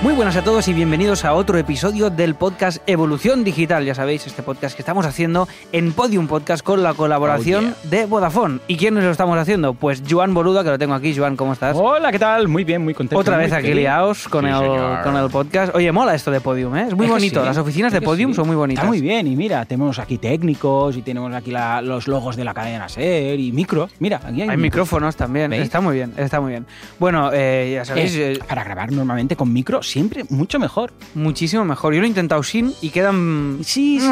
Muy buenas a todos y bienvenidos a otro episodio del podcast Evolución Digital. Ya sabéis, este podcast que estamos haciendo en Podium Podcast con la colaboración Oh, de Vodafone. ¿Y quién nos lo estamos haciendo? Pues Joan Boluda, que lo tengo aquí. Joan, ¿cómo estás? Hola, ¿qué tal? Muy bien, muy contento. Otra muy vez aquí liados con, Sí, el, con el podcast. Oye, mola esto de Podium, ¿eh? Es muy Es bonito. sí, Las oficinas de Podium sí. son muy bonitas. Está muy bien, y mira, tenemos aquí técnicos y tenemos aquí la- los logos de la cadena SER y micro. Mira, aquí hay, Hay micrófonos también. ¿Veis? Está muy bien, está muy bien. Bueno, eh, ya sabéis, Eh, para grabar normalmente con micro, siempre mucho mejor. muchísimo mejor. Yo lo he intentado sin y quedan Sí, sí.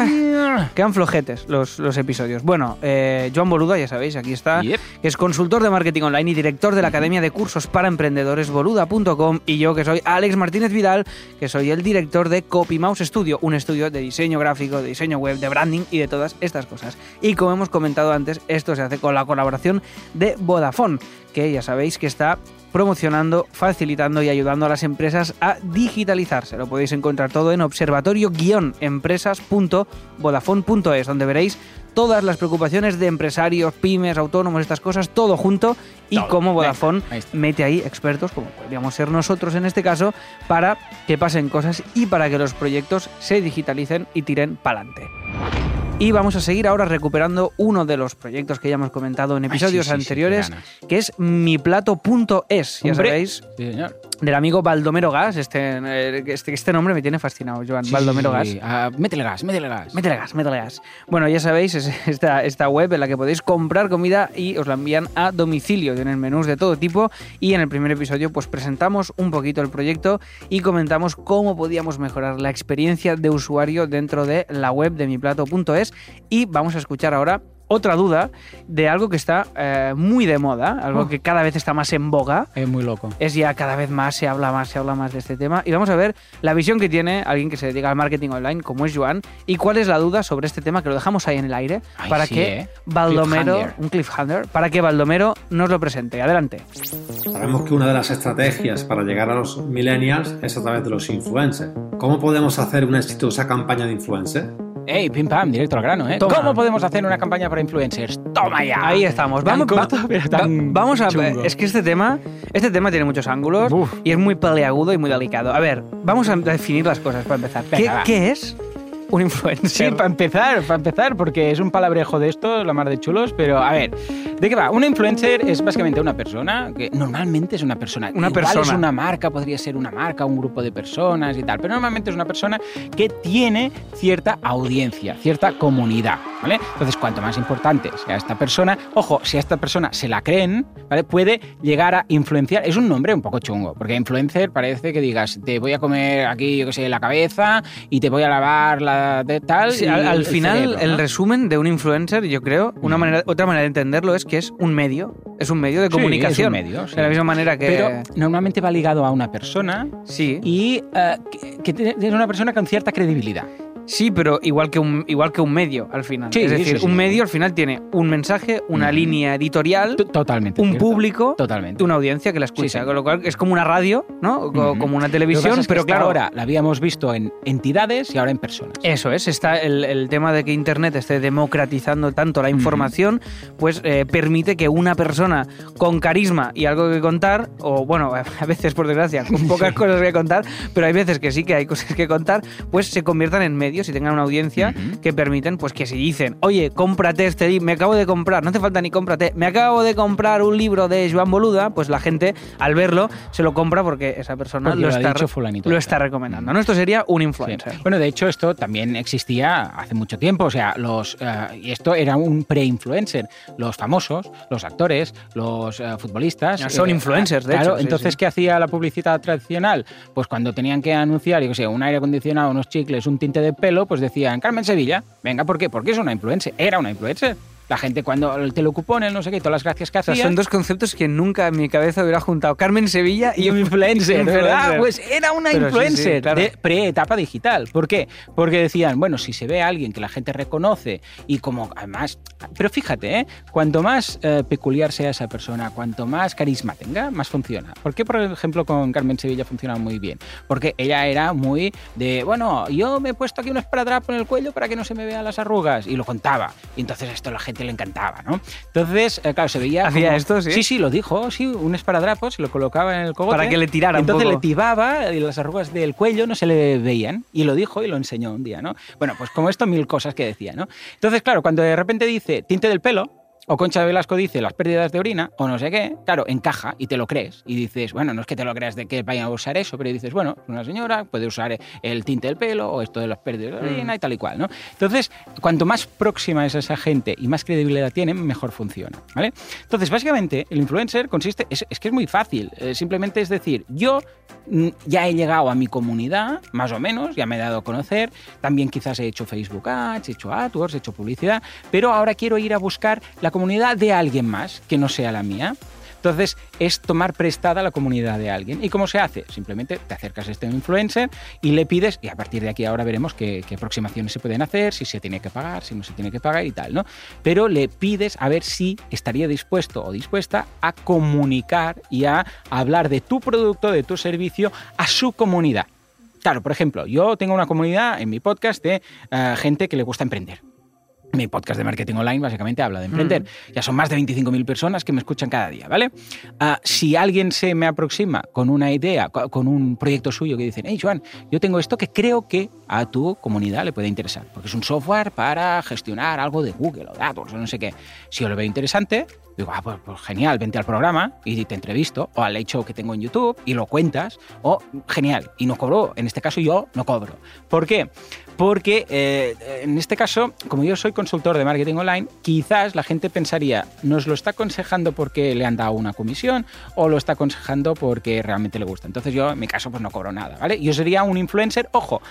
Quedan flojetes los, los episodios. Bueno, eh, Joan Boluda, ya sabéis, aquí está, Yep. que es consultor de marketing online y director de la Academia de Cursos para Emprendedores boluda.com y yo que soy Alex Martínez Vidal, que soy el director de CopyMouse Studio, un estudio de diseño gráfico, de diseño web, de branding y de todas estas cosas. Y como hemos comentado antes, esto se hace con la colaboración de Vodafone, que ya sabéis que está promocionando, facilitando y ayudando a las empresas a digitalizarse. Lo podéis encontrar todo en observatorio-empresas.vodafone.es, donde veréis todas las preocupaciones de empresarios, pymes, autónomos, estas cosas, todo junto y Todo. cómo Vodafone ahí está. mete ahí expertos, como podríamos ser nosotros en este caso, para que pasen cosas y para que los proyectos se digitalicen y tiren para adelante. Y vamos a seguir ahora recuperando uno de los proyectos que ya hemos comentado en episodios sí, sí, sí, anteriores, que es miplato.es. Ya sabéis, Sí, señor. Del amigo Baldomero Gas. Este, eh, este, este nombre me tiene fascinado, Joan. Sí, Baldomero Gas. sí. Ah, métele gas, métele gas. Métele gas, métele gas. Bueno, ya sabéis, es esta, esta web en la que podéis comprar comida y os la envían a domicilio. Tienen menús de todo tipo y en el primer episodio pues presentamos un poquito el proyecto y comentamos cómo podíamos mejorar la experiencia de usuario dentro de la web de miplato.es y vamos a escuchar ahora otra duda de algo que está eh, muy de moda, algo Oh. que cada vez está más en boga Es muy loco. es ya cada vez más, se habla más, se habla más de este tema. Y vamos a ver la visión que tiene alguien que se dedica al marketing online, como es Joan, y cuál es la duda sobre este tema, que lo dejamos ahí en el aire, Ay, para sí, que ¿eh? Baldomero, Cliffhanger. un cliffhanger, para que Baldomero nos lo presente. Adelante. Sabemos que una de las estrategias para llegar a los millennials es a través de los influencers. ¿Cómo podemos hacer una exitosa campaña de influencers? ¡Ey, pim pam! Directo al grano, ¿eh? Toma. ¿Cómo podemos hacer una campaña para influencers? ¡Toma ya! Ahí estamos. Tan Vamos, corto, va- pero tan va- vamos a chungo. Es que este tema, este tema tiene muchos ángulos Uf. y es muy peleagudo y muy delicado. A ver, vamos a definir las cosas para empezar. ¿Qué, Venga, va. qué es un influencer? Sí, para empezar, para empezar, porque es un palabrejo de esto, la mar de chulos, pero a ver, ¿de qué va? Una influencer es básicamente una persona, que normalmente es una persona. Una Igual persona. es una marca, podría ser una marca, un grupo de personas y tal, pero normalmente es una persona que tiene cierta audiencia, cierta comunidad, ¿vale? Entonces, cuanto más importante sea esta persona, ojo, si a esta persona se la creen, ¿vale? Puede llegar a influenciar. Es un nombre un poco chungo, porque influencer parece que digas, te voy a comer aquí, yo qué sé, la cabeza y te voy a lavar la de tal. Sí, y al, al el final, cerebro, el resumen de un influencer, yo creo, una Mm. manera, otra manera de entenderlo es que es un medio, es un medio de Sí, comunicación. es un medio, sí. De la misma manera que. Pero normalmente va ligado a una persona sí, y eh, que, es una persona con cierta credibilidad. Sí, pero igual que un, igual que un medio al final. Sí, es decir, sí, un sí. medio al final tiene un mensaje, una Ujú. línea editorial, T- Totalmente. un cierto. público, Totalmente. una audiencia que la escucha. Con lo cual es como una radio, ¿no? Co- Ujú. Como una televisión, pasa es que pero claro. ahora la habíamos visto en entidades y ahora en personas. Eso es, está el, el tema de que Internet esté democratizando tanto la información, pues eh, permite que una persona con carisma y algo que contar, o bueno, a veces por desgracia, con pocas cosas que contar, pero hay veces que sí que hay cosas que contar, pues se conviertan en medios y tengan una audiencia que permiten, pues que si dicen, oye, cómprate este libro, me acabo de comprar, no hace falta ni cómprate, me acabo de comprar un libro de Joan Boluda, pues la gente al verlo se lo compra porque esa persona Porque lo está, fulanito lo recomendando. ¿no? Esto sería un Sí. influencer. Bueno, de hecho, esto también existía hace mucho tiempo. O sea, los eh, y esto era un pre-influencer. Los famosos, los actores, los eh, futbolistas. Son influencers, de claro, hecho, sí, entonces, sí. ¿qué hacía la publicidad tradicional? Pues cuando tenían que anunciar, yo qué sé, un aire acondicionado, unos chicles, un tinte de pelo, pues decían Carmen Sevilla. Venga, ¿por qué? Porque es una influencer. Era una influencer. La gente cuando te lo cupone, no sé qué, todas las gracias que O sea, hacía. son dos conceptos que nunca en mi cabeza hubiera juntado. Carmen Sevilla y influencer, ¿verdad? Influencer. Pues era una Pero sí, sí, influencer claro. de pre-etapa digital. ¿Por qué? Porque decían, bueno, si se ve a alguien que la gente reconoce y como además... Pero fíjate, ¿eh? cuanto más eh, peculiar sea esa persona, cuanto más carisma tenga, más funciona. ¿Por qué, por ejemplo, con Carmen Sevilla funciona muy bien? Porque ella era muy de, bueno, yo me he puesto aquí un esparadrapo en el cuello para que no se me vean las arrugas y lo contaba. Y entonces esto la gente le encantaba, ¿no? Entonces, eh, claro, se veía... ¿Hacía como- esto, sí? Sí, sí, lo dijo, sí, un esparadrapo, se lo colocaba en el cogote. Para que le tirara un Entonces poco. le tibaba y las arrugas del cuello no se le veían. Y lo dijo y lo enseñó un día, ¿no? Bueno, pues como esto, mil cosas que decía, ¿no? Entonces, claro, cuando de repente dice tinte del pelo, o Concha Velasco dice las pérdidas de orina, o no sé qué, claro, encaja y te lo crees. Y dices, bueno, no es que te lo creas de que vayan a usar eso, pero dices, bueno, una señora puede usar el tinte del pelo o esto de las pérdidas de orina y tal y cual, ¿no? Entonces, cuanto más próxima es esa gente y más credibilidad tiene, mejor funciona, ¿vale? Entonces, básicamente, el influencer consiste, es, es que es muy fácil, eh, simplemente es decir, yo mm, ya he llegado a mi comunidad, más o menos, ya me he dado a conocer, también quizás he hecho Facebook Ads, he hecho AdWords, he hecho publicidad, pero ahora quiero ir a buscar la comunidad de alguien más que no sea la mía. Entonces, es tomar prestada la comunidad de alguien. ¿Y cómo se hace? Simplemente te acercas a este influencer y le pides, y a partir de aquí ahora veremos qué, aproximaciones se pueden hacer, si se tiene que pagar, si no se tiene que pagar y tal, ¿no? Pero le pides a ver si estaría dispuesto o dispuesta a comunicar y a hablar de tu producto, de tu servicio a su comunidad. Claro, por ejemplo, yo tengo una comunidad en mi podcast de eh, gente que le gusta emprender. Mi podcast de marketing online básicamente habla de emprender. Ya son más de 25.000 personas que me escuchan cada día, ¿vale? Ah, si alguien se me aproxima con una idea, co- con un proyecto suyo que dicen, hey, Joan, yo tengo esto que creo que a tu comunidad le puede interesar, porque es un software para gestionar algo de Google o AdWords o no sé qué. Si yo lo veo interesante, digo, ah, pues, pues genial, vente al programa y te entrevisto, o al hecho que tengo en YouTube y lo cuentas, o genial, y no cobro, en este caso yo no cobro. ¿Por qué? Porque eh, en este caso, como yo soy consultor de marketing online, quizás la gente pensaría, ¿nos lo está aconsejando porque le han dado una comisión o lo está aconsejando porque realmente le gusta? Entonces yo, en mi caso, pues no cobro nada, ¿vale? Yo sería un influencer, ojo,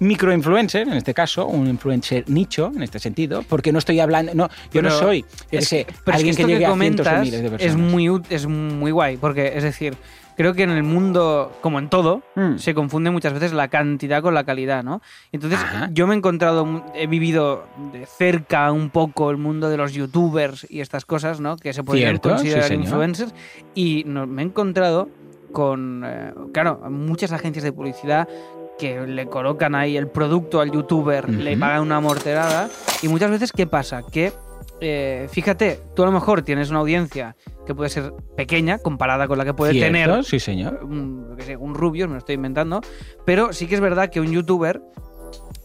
microinfluencer, en este caso, un influencer nicho, en este sentido, porque no estoy hablando, no, yo no soy, yo qué Es sé, que- pero es alguien que, llegue a comentas es muy, es muy guay, porque es decir, creo que en el mundo, como en todo, Mm. se confunde muchas veces la cantidad con la calidad, ¿no? Entonces, Ajá. yo me he encontrado, he vivido de cerca un poco el mundo de los youtubers y estas cosas, ¿no? Que se podrían sí, considerar influencers. Y no- me he encontrado con, eh, claro, muchas agencias de publicidad que le colocan ahí el producto al youtuber, le pagan una morterada. Y muchas veces, ¿qué pasa? Que, eh, fíjate, tú a lo mejor tienes una audiencia que puede ser pequeña comparada con la que puede Cierto, tener sí, señor. un, sé, un rubio, me lo estoy inventando, pero sí que es verdad que un youtuber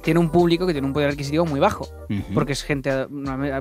tiene un público que tiene un poder adquisitivo muy bajo, Ujú. porque es gente,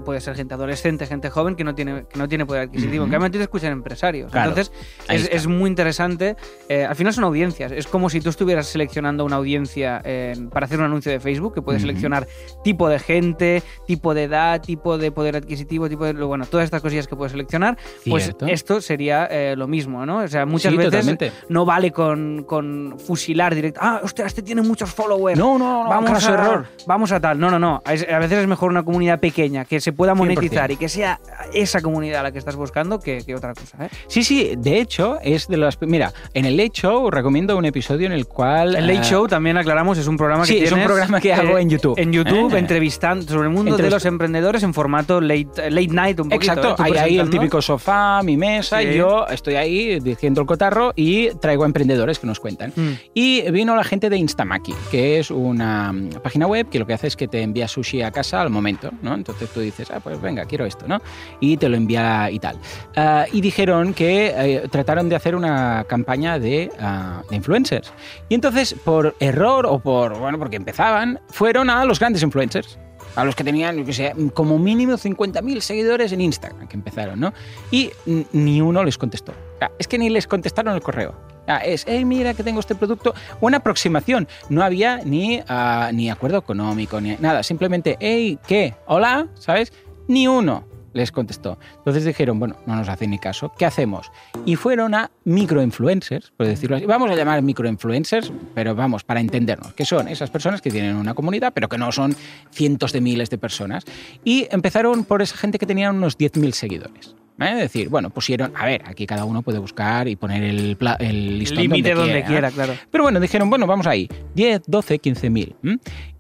puede ser gente adolescente, gente joven que no tiene, que no tiene poder adquisitivo. En Ujú. cambio, a ti te escuchan empresarios. Claro, Entonces, es, es muy interesante. Eh, al final son audiencias. Es como si tú estuvieras seleccionando una audiencia eh, para hacer un anuncio de Facebook, que puedes Ujú. seleccionar tipo de gente, tipo de edad, tipo de poder adquisitivo, tipo de. Bueno, todas estas cosillas que puedes seleccionar. Pues Cierto. esto sería eh, lo mismo, ¿no? O sea, muchas Sí, veces totalmente. no vale con, con fusilar directo. Ah, hostia, este tiene muchos followers. No, no, no, vamos caso a, error. Vamos a tal. No, no, no. A veces es mejor una comunidad pequeña que se pueda 100%. monetizar y que sea esa comunidad la que estás buscando que, que otra cosa. ¿eh? Sí, sí, de hecho, es de las. Mira, en el Late Show recomiendo un episodio en el cual. El Late eh, Show también aclaramos, es un programa que Sí, es un programa que hago en YouTube. En YouTube, Eh. entrevistando sobre el mundo de los emprendedores en formato late, late night, un poquito. Exacto, ¿eh? Hay ahí el típico sofá, mi mesa, Sí. y yo estoy ahí diciendo el cotarro y traigo a emprendedores que nos cuentan. Mm. Y vino la gente de Instamaki, que es una mm, página web que lo que hace es que te envía sushi a casa al momento, ¿no? Entonces tú dices, ah, pues venga, quiero esto, ¿no? Y te lo envía y tal. Ah, y dijeron que eh, trataron de hacer una campaña de, ah, de influencers. Y entonces, por error o por, bueno, porque empezaban, fueron a los grandes influencers. A los que tenían, yo qué sé, como mínimo 50.000 seguidores en Instagram, que empezaron, ¿no? Y ni uno les contestó. Es que ni les contestaron el correo. Ah, es, hey, mira que tengo este producto. Buena aproximación. No había ni, ah, ni acuerdo económico, ni nada. Simplemente, hey, ¿qué? Hola, ¿sabes? Ni uno les contestó. Entonces dijeron, bueno, no nos hacen ni caso, ¿qué hacemos? Y fueron a microinfluencers, por decirlo así. Vamos a llamar microinfluencers, pero vamos, para entendernos, que son esas personas que tienen una comunidad, pero que no son cientos de miles de personas. Y empezaron por esa gente que tenía unos 10.000 seguidores. ¿eh? Es decir, bueno, pusieron, a ver, aquí cada uno puede buscar y poner el, el listón Límite donde, quiera, quiera, claro. pero bueno, dijeron, bueno, vamos ahí, 10, 12, 15 mil.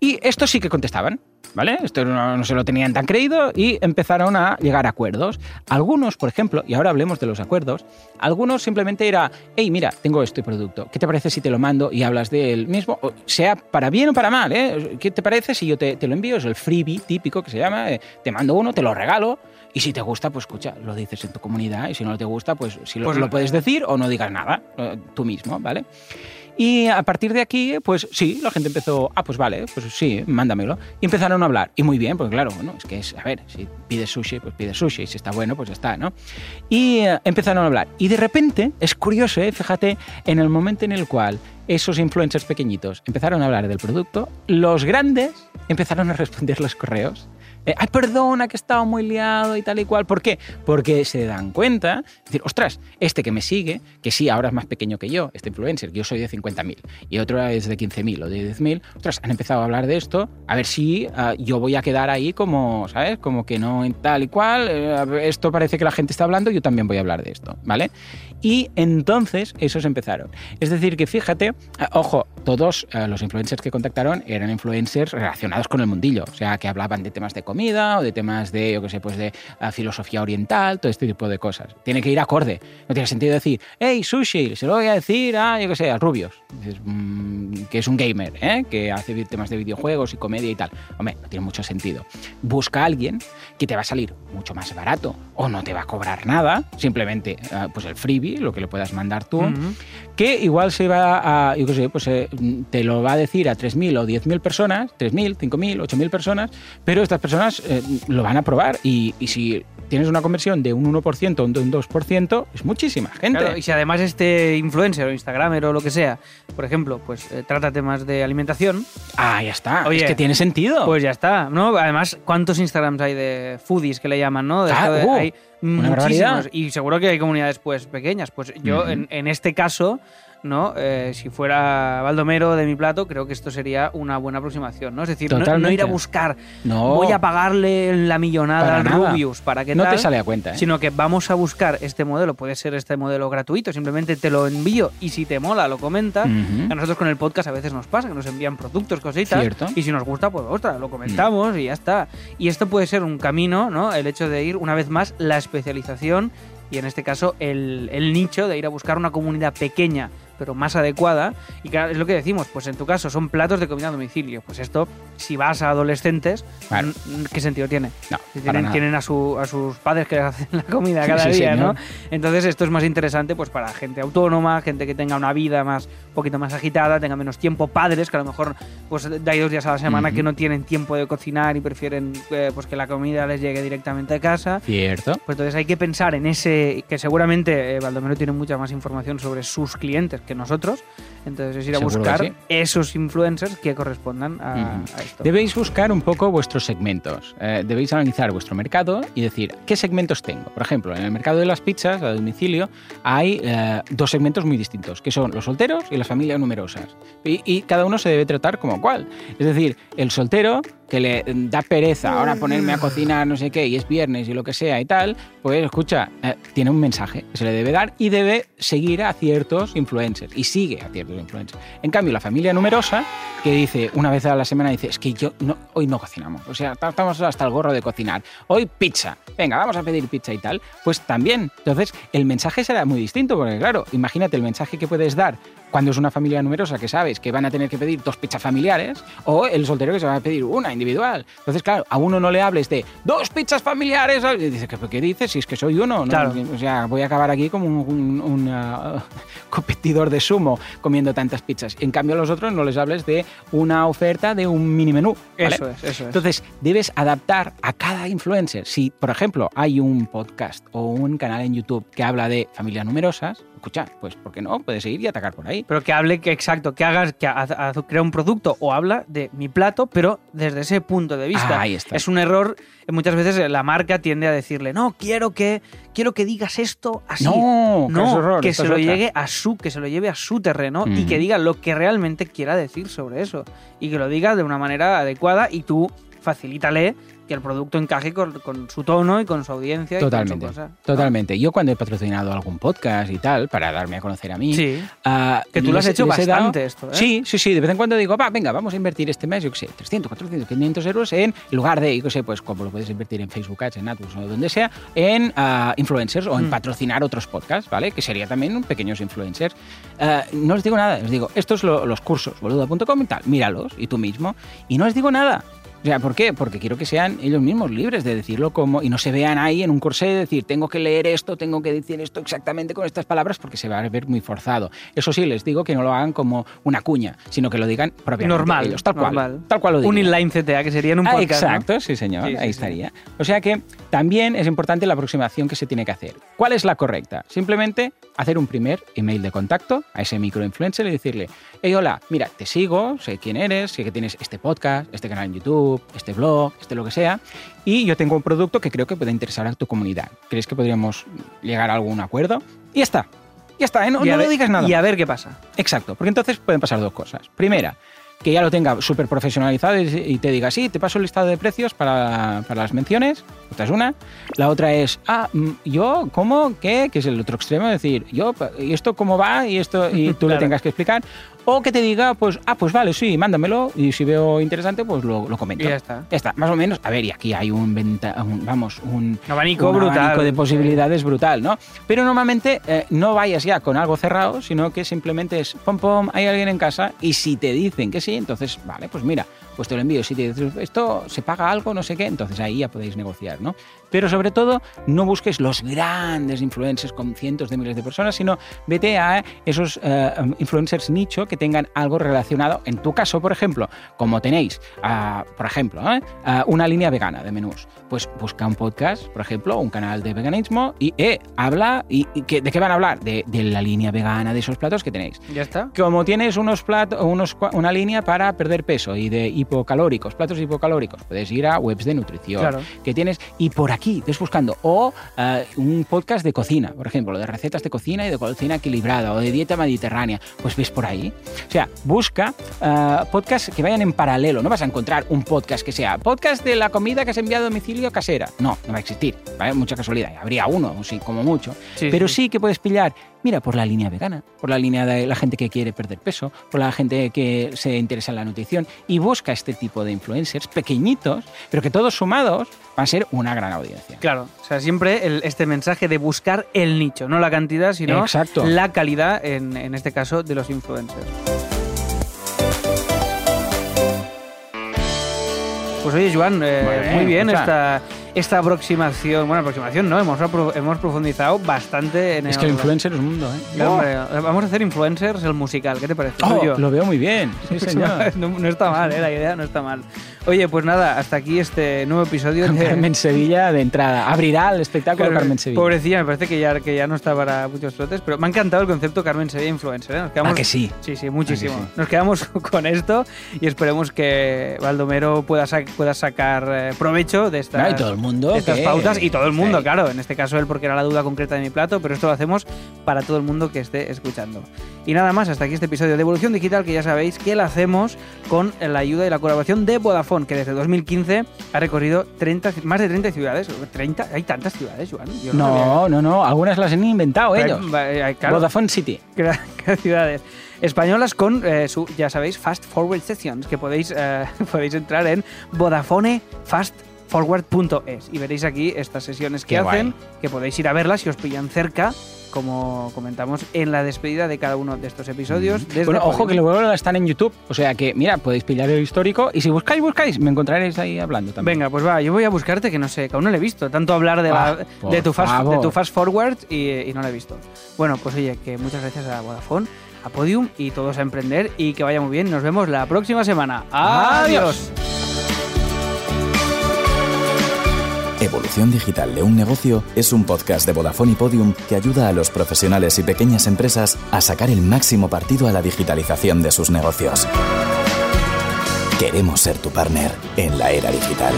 Y estos sí que contestaban, ¿vale? Esto no, no se lo tenían tan creído y empezaron a llegar a acuerdos. Algunos, por ejemplo, y ahora hablemos de los acuerdos, algunos simplemente era, hey, mira, tengo este producto, ¿qué te parece si te lo mando y hablas del mismo? O sea para bien o para mal, ¿eh? ¿Qué te parece si yo te, te lo envío? Es el freebie típico que se llama, eh, te mando uno, te lo regalo. Y si te gusta, pues escucha, lo dices en tu comunidad. Y si no te gusta, pues si lo, Pues- lo puedes decir o no digas nada, eh, tú mismo, ¿vale? Y a partir de aquí, pues sí, la gente empezó, ah, pues vale, pues sí, mándamelo. Y empezaron a hablar. Y muy bien, porque claro, bueno, es que es, a ver, si pides sushi, pues pides sushi. Si está bueno, pues ya está, ¿no? Y eh, empezaron a hablar. Y de repente, es curioso, ¿eh? fíjate, en el momento en el cual esos influencers pequeñitos empezaron a hablar del producto, los grandes empezaron a responder los correos. Eh, Ay, perdona, que estaba muy liado y tal y cual. ¿Por qué? Porque se dan cuenta, es decir, ostras, este que me sigue, que sí, ahora es más pequeño que yo, este influencer, que yo soy de 50.000 y otro es de 15.000 o de 10.000, ostras, han empezado a hablar de esto, a ver si ah, yo voy a quedar ahí como, ¿sabes? Como que no tal y cual, eh, esto parece que la gente está hablando, yo también voy a hablar de esto, ¿vale? Y entonces esos empezaron. Es decir, que fíjate, ah, ojo, todos eh, los influencers que contactaron eran influencers relacionados con el mundillo, o sea, que hablaban de temas de comida o de temas de, yo qué sé, pues de ah, filosofía oriental, todo este tipo de cosas. Tiene que ir acorde. No tiene sentido decir, hey, sushi, se lo voy a decir a, yo qué sé, a Rubios, "Mm, que es un gamer, ¿eh? que hace temas de videojuegos y comedia y tal. Hombre, no tiene mucho sentido. Busca a alguien que te va a salir mucho más barato o no te va a cobrar nada, simplemente ah, pues el freebie, lo que le puedas mandar tú, Ujú. que igual se va a, yo qué sé, pues eh, te lo va a decir a 3.000 o 10.000 personas, 3.000, 5.000, 8.000 personas, pero estas personas eh, lo van a probar y, y si tienes una conversión de un 1% o de un 2%, es muchísima gente. Claro, y si además este influencer o instagramer o lo que sea, por ejemplo, pues eh, trata temas de alimentación, Ah, ya está. Oye, es que tiene sentido. pues ya está, ¿no? Además, ¿cuántos Instagrams hay de foodies que le llaman, no? De Ah, de- uh, hay muchísimos. barbaridad. Y seguro que hay comunidades pues pequeñas. Pues yo, en este caso, ¿no? Eh, si fuera Baldomero de mi plato, creo que esto sería una buena aproximación, ¿no? Es decir, no, ir a buscar, no, voy a pagarle la millonada al. Rubius para que no tal, te sale a cuenta. ¿eh? sino que vamos a buscar este modelo, puede ser este modelo gratuito, simplemente te lo envío y si te mola lo comentas. A nosotros con el podcast a veces nos pasa que nos envían productos, cositas, Cierto. y si nos gusta, pues ostras, lo comentamos y ya está. Y esto puede ser un camino, ¿no? El hecho de ir, una vez más, la especialización y en este caso el, el nicho de ir a buscar una comunidad pequeña pero más adecuada. Y claro, es lo que decimos, pues en tu caso son platos de comida a domicilio. Pues esto, si vas a adolescentes, Claro. mm, ¿qué sentido tiene? No, Si tienen, tienen a, su, a sus padres que hacen la comida cada Sí, día, ¿no? Entonces esto es más interesante pues para gente autónoma, gente que tenga una vida más un poquito más agitada, tenga menos tiempo, padres que a lo mejor pues hay dos días a la semana Ujú. que no tienen tiempo de cocinar y prefieren eh, pues que la comida les llegue directamente a casa. Cierto. Pues entonces hay que pensar en ese, que seguramente eh, Baldomero tiene mucha más información sobre sus clientes que nosotros, entonces es ir a buscar sí. esos influencers que correspondan a esto. Debéis buscar un poco vuestros segmentos. Eh, debéis analizar vuestro mercado y decir qué segmentos tengo. Por ejemplo, en el mercado de las pizzas a domicilio hay eh, dos segmentos muy distintos, que son los solteros y las familias numerosas. Y, y cada uno se debe tratar como cual. Es decir, el soltero que le da pereza ahora ponerme a cocinar no sé qué y es viernes y lo que sea y tal, pues escucha, eh, tiene un mensaje que se le debe dar y debe seguir a ciertos influencers y sigue a ciertos influencers. En cambio, la familia numerosa que dice una vez a la semana dice, es que yo no, hoy no cocinamos, o sea, estamos hasta el gorro de cocinar. Hoy pizza. Venga, vamos a pedir pizza y tal. Pues también. Entonces, el mensaje será muy distinto porque claro, imagínate el mensaje que puedes dar cuando es una familia numerosa que sabes que van a tener que pedir dos pizzas familiares o el soltero que se va a pedir una individual. Entonces, claro, a uno no le hables de dos pizzas familiares. Y dice, ¿qué, qué dices? Si es que soy uno. ¿no? Claro. O sea, voy a acabar aquí como un, un- un, ah, competidor de sumo comiendo tantas pizzas. En cambio, a los otros no les hables de una oferta de un mini menú. ¿vale? Eso es, eso es. Entonces, debes adaptar a cada influencer. Si, por ejemplo, hay un podcast o un canal en YouTube que habla de familias numerosas, escucha, pues, ¿por qué no? Puedes ir y atacar por ahí. Pero que hable, que exacto, que hagas, que haz- haz- crea un producto o habla de mi plato, pero desde ese punto de vista. Ah, ahí está. Es un error, muchas veces la marca tiende a decirle, no, quiero que, quiero que digas esto así. No, que No, es horror, que se lo otra. llegue a su, que se lo lleve a su terreno y que diga lo que realmente quiera decir sobre eso. Y que lo diga de una manera adecuada y tú facilítale que el producto encaje con, con su tono y con su audiencia. Totalmente, Y con su cosa. totalmente. Yo cuando he patrocinado algún podcast y tal, para darme a conocer a mí, Sí. ah, Que tú lo has les- hecho les he dado- bastante esto, ¿eh? Sí, sí, sí. De vez en cuando digo, va, venga, vamos a invertir este mes, yo qué sé, 300, 400, 500 euros en lugar de, yo qué sé, pues como lo puedes invertir en Facebook Ads, en AdWords o donde sea, en ah, influencers o en Mm. patrocinar otros podcasts, ¿vale? Que sería también un pequeños influencers. Ah, no os digo nada, os digo, estos lo- los cursos, boluda.com y tal, míralos y tú mismo. Y no os digo nada. O sea, ¿por qué? Porque quiero que sean ellos mismos libres de decirlo como y no se vean ahí en un corsé de decir tengo que leer esto, tengo que decir esto exactamente con estas palabras porque se va a ver muy forzado. Eso sí, les digo que no lo hagan como una cuña, sino que lo digan propiamente Normal. ellos, tal cual, normal. tal cual lo Un digan. inline CTA, que sería en un Ah, podcast. ¿no? exacto, sí señor, Sí, ahí sí. estaría. O sea que también es importante la aproximación que se tiene que hacer. ¿Cuál es la correcta? Simplemente hacer un primer email de contacto a ese microinfluencer y decirle, hey, hola, mira, te sigo, sé quién eres, sé que tienes este podcast, este canal en YouTube, este blog, este lo que sea, y yo tengo un producto que creo que puede interesar a tu comunidad. ¿Crees que podríamos llegar a algún acuerdo? Y ya está. Ya está, ¿eh? no, no ver- lo digas nada. Y a ver qué pasa. Exacto, porque entonces pueden pasar dos cosas. Primera, que ya lo tenga súper profesionalizado y te diga, sí, te paso el listado de precios para, para las menciones. Esta es una. La otra es, ah, mm, yo, ¿cómo? ¿Qué? Que es el otro extremo, es decir, yo, ¿y esto cómo va? Y esto, y tú le Claro. tengas que explicar. O que te diga, pues, ah, pues vale, sí, mándamelo. Y si veo interesante, pues lo, lo comento. Y ya está. Ya está, más o menos. A ver, y aquí hay un, venta, un- vamos, un, abanico un brutal. abanico de posibilidades brutal, ¿no? Pero normalmente eh, no vayas ya con algo cerrado, sino que simplemente es pom pom, hay alguien en casa y si te dicen que sí, entonces, vale, pues mira, pues te lo envío. Si te dicen esto se paga algo, no sé qué, entonces ahí ya podéis negociar, ¿no? Pero sobre todo, no busques los grandes influencers con cientos de miles de personas, sino vete a esos eh, influencers nicho que tengan algo relacionado. En tu caso, por ejemplo, como tenéis, por ejemplo, ¿eh? Una línea vegana de menús, pues busca un podcast, por ejemplo, un canal de veganismo y eh, habla. Y, y que- ¿De qué van a hablar? De, de la línea vegana, de esos platos que tenéis. Ya está. Como tienes unos platos, unos, una línea para perder peso y de hipocalóricos, platos hipocalóricos, puedes ir a webs de nutrición Claro. que tienes y por aquí ves buscando o eh, un podcast de cocina, por ejemplo, de recetas de cocina y de cocina equilibrada o de dieta mediterránea, pues ves por ahí. O sea, busca eh, podcasts que vayan en paralelo. No vas a encontrar un podcast que sea podcast de la comida que has enviado a domicilio casera. No, no va a existir. ¿vale? Mucha casualidad. Habría uno, sí, como mucho. Sí, Pero sí. sí que puedes pillar, mira, por la línea vegana, por la línea de la gente que quiere perder peso, por la gente que se interesa en la nutrición y busca este tipo de influencers pequeñitos, pero que todos sumados van a ser una gran audiencia. Claro, o sea, siempre el- este mensaje de buscar el nicho, no la cantidad, sino Exacto. la calidad, en, en este caso, de los influencers. Pues oye, Joan, eh, Muy bien, muy bien esta, esta aproximación. Bueno, aproximación no, hemos, hemos profundizado bastante en Es que el influencer es un mundo, ¿eh? Hombre, vamos a hacer influencers el musical, ¿qué te parece? Oh, yo. lo veo muy bien. Sí, señor. no, no está mal, ¿eh? la idea no está mal. Oye, pues nada, hasta aquí este nuevo episodio de Carmen Sevilla de entrada. Abrirá el espectáculo Carmen Sevilla. Pobrecilla, me parece que ya, que ya no está para muchos trotes, pero me ha encantado el concepto Carmen Sevilla influencer. ¿eh? Nos quedamos, ¿A que sí? Sí, sí, muchísimo. ¿A que sí? Nos quedamos con esto y esperemos que Baldomero pueda, sa- pueda sacar eh, provecho de estas, No, y todo el mundo estas que- pautas y todo el mundo, Sí. claro. En este caso él porque era la duda concreta de mi plato, pero esto lo hacemos para todo el mundo que esté escuchando. Y nada más, hasta aquí este episodio de Evolución Digital que ya sabéis que lo hacemos con la ayuda y la colaboración de Vodafone, que desde 2015 ha recorrido 30, ci- más de 30 ciudades. 30, hay tantas ciudades, Joan. Yo sabía. No, no, no. Algunas las han inventado ellos. Eh, claro, Vodafone City. ciudades españolas con eh, su, ya sabéis, Fast Forward Sessions, que podéis, eh, podéis entrar en VodafoneFastForward.es y veréis aquí estas sesiones que Qué hacen, guay. que podéis ir a verlas si os pillan cerca, como comentamos en la despedida de cada uno de estos episodios. desde Bueno, ojo que luego están en YouTube. O sea que, mira, podéis pillar el histórico y si buscáis, buscáis, me encontraréis ahí hablando también. Venga, pues va, yo voy a buscarte que no sé, que aún no le he visto. Tanto hablar de, la- Ah, de, tu, fast, de tu fast forward y, y no lo he visto. Bueno, pues oye, que muchas gracias a Vodafone, a Podium y todos a emprender y que vaya muy bien. Nos vemos la próxima semana. Adiós. Evolución Digital de un Negocio es un podcast de Vodafone y Podium que ayuda a los profesionales y pequeñas empresas a sacar el máximo partido a la digitalización de sus negocios. Queremos ser tu partner en la era digital.